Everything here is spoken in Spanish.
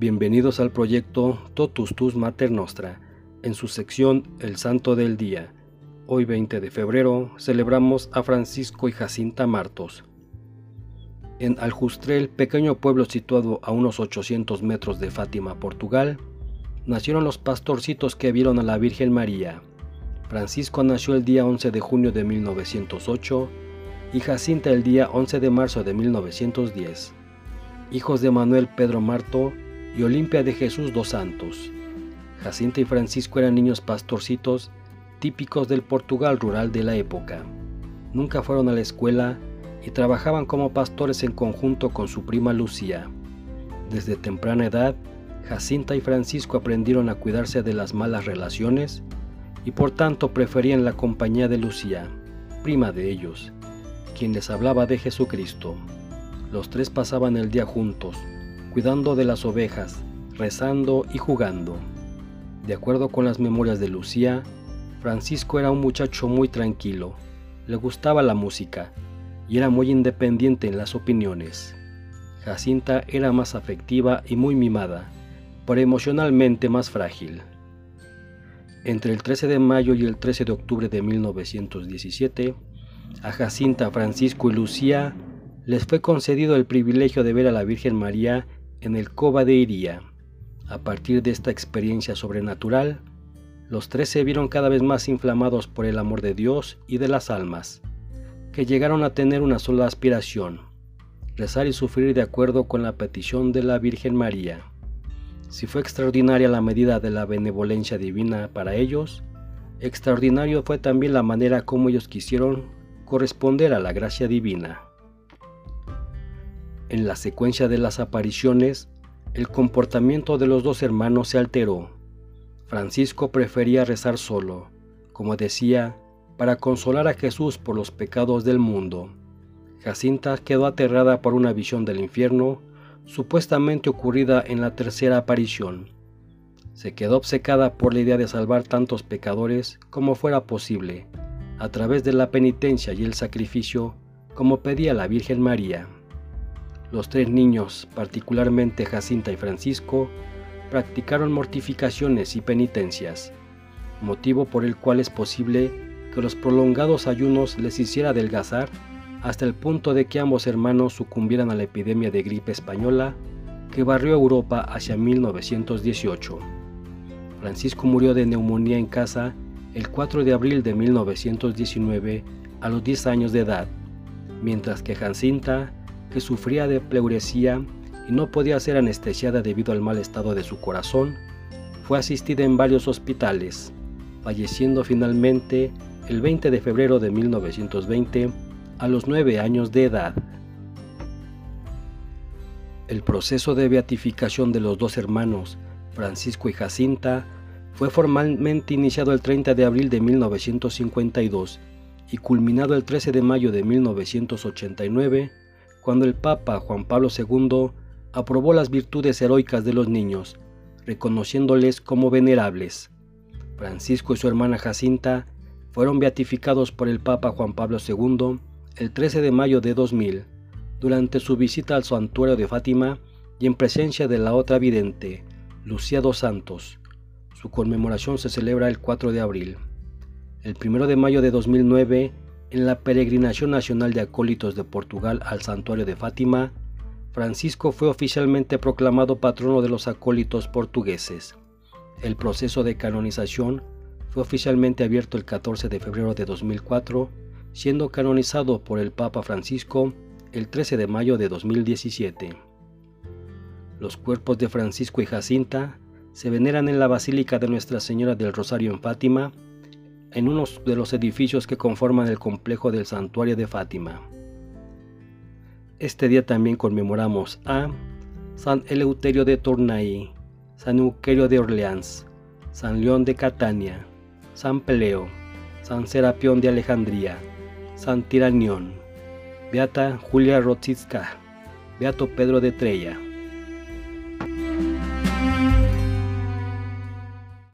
Bienvenidos al proyecto Totus Tus Mater Nostra, en su sección El Santo del Día. Hoy 20 de febrero celebramos a Francisco y Jacinta Martos. En Aljustrel, pequeño pueblo situado a unos 800 metros de Fátima, Portugal, nacieron los pastorcitos que vieron a la Virgen María. Francisco nació el día 11 de junio de 1908 y Jacinta el día 11 de marzo de 1910. Hijos de Manuel Pedro Marto y Olimpia de Jesús dos Santos. Jacinta y Francisco eran niños pastorcitos típicos del Portugal rural de la época. Nunca fueron a la escuela y trabajaban como pastores en conjunto con su prima Lucía. Desde temprana edad, Jacinta y Francisco aprendieron a cuidarse de las malas relaciones y por tanto preferían la compañía de Lucía, prima de ellos, quien les hablaba de Jesucristo. Los tres pasaban el día juntos, cuidando de las ovejas, rezando y jugando. De acuerdo con las memorias de Lucía, Francisco era un muchacho muy tranquilo, le gustaba la música y era muy independiente en las opiniones. Jacinta era más afectiva y muy mimada, pero emocionalmente más frágil. Entre el 13 de mayo y el 13 de octubre de 1917, a Jacinta, Francisco y Lucía les fue concedido el privilegio de ver a la Virgen María en el Cova de Iría. A partir de esta experiencia sobrenatural, los tres se vieron cada vez más inflamados por el amor de Dios y de las almas, que llegaron a tener una sola aspiración, rezar y sufrir de acuerdo con la petición de la Virgen María. Si fue extraordinaria la medida de la benevolencia divina para ellos, extraordinario fue también la manera como ellos quisieron corresponder a la gracia divina. En la secuencia de las apariciones, el comportamiento de los dos hermanos se alteró. Francisco prefería rezar solo, como decía, para consolar a Jesús por los pecados del mundo. Jacinta quedó aterrada por una visión del infierno, supuestamente ocurrida en la tercera aparición. Se quedó obcecada por la idea de salvar tantos pecadores como fuera posible, a través de la penitencia y el sacrificio, como pedía la Virgen María. Los tres niños, particularmente Jacinta y Francisco, practicaron mortificaciones y penitencias, motivo por el cual es posible que los prolongados ayunos les hiciera adelgazar hasta el punto de que ambos hermanos sucumbieran a la epidemia de gripe española que barrió Europa hacia 1918. Francisco murió de neumonía en casa el 4 de abril de 1919 a los 10 años de edad, mientras que Jacinta que sufría de pleuresía y no podía ser anestesiada debido al mal estado de su corazón, fue asistida en varios hospitales, falleciendo finalmente el 20 de febrero de 1920 a los 9 años de edad. El proceso de beatificación de los dos hermanos, Francisco y Jacinta, fue formalmente iniciado el 30 de abril de 1952 y culminado el 13 de mayo de 1989 cuando el Papa Juan Pablo II aprobó las virtudes heroicas de los niños, reconociéndoles como venerables. Francisco y su hermana Jacinta fueron beatificados por el Papa Juan Pablo II el 13 de mayo de 2000, durante su visita al santuario de Fátima y en presencia de la otra vidente, Lucía dos Santos. Su conmemoración se celebra el 4 de abril. El 1 de mayo de 2009, en la peregrinación nacional de acólitos de Portugal al santuario de Fátima, Francisco fue oficialmente proclamado patrono de los acólitos portugueses. El proceso de canonización fue oficialmente abierto el 14 de febrero de 2004, siendo canonizado por el Papa Francisco el 13 de mayo de 2017. Los cuerpos de Francisco y Jacinta se veneran en la Basílica de Nuestra Señora del Rosario en Fátima, en uno de los edificios que conforman el complejo del santuario de Fátima. Este día también conmemoramos a San Eleuterio de Tournai, San Euquerio de Orleans, San León de Catania, San Peleo, San Serapión de Alejandría, San Tiranión, Beata Julia Rotzitska, Beato Pedro de Trella.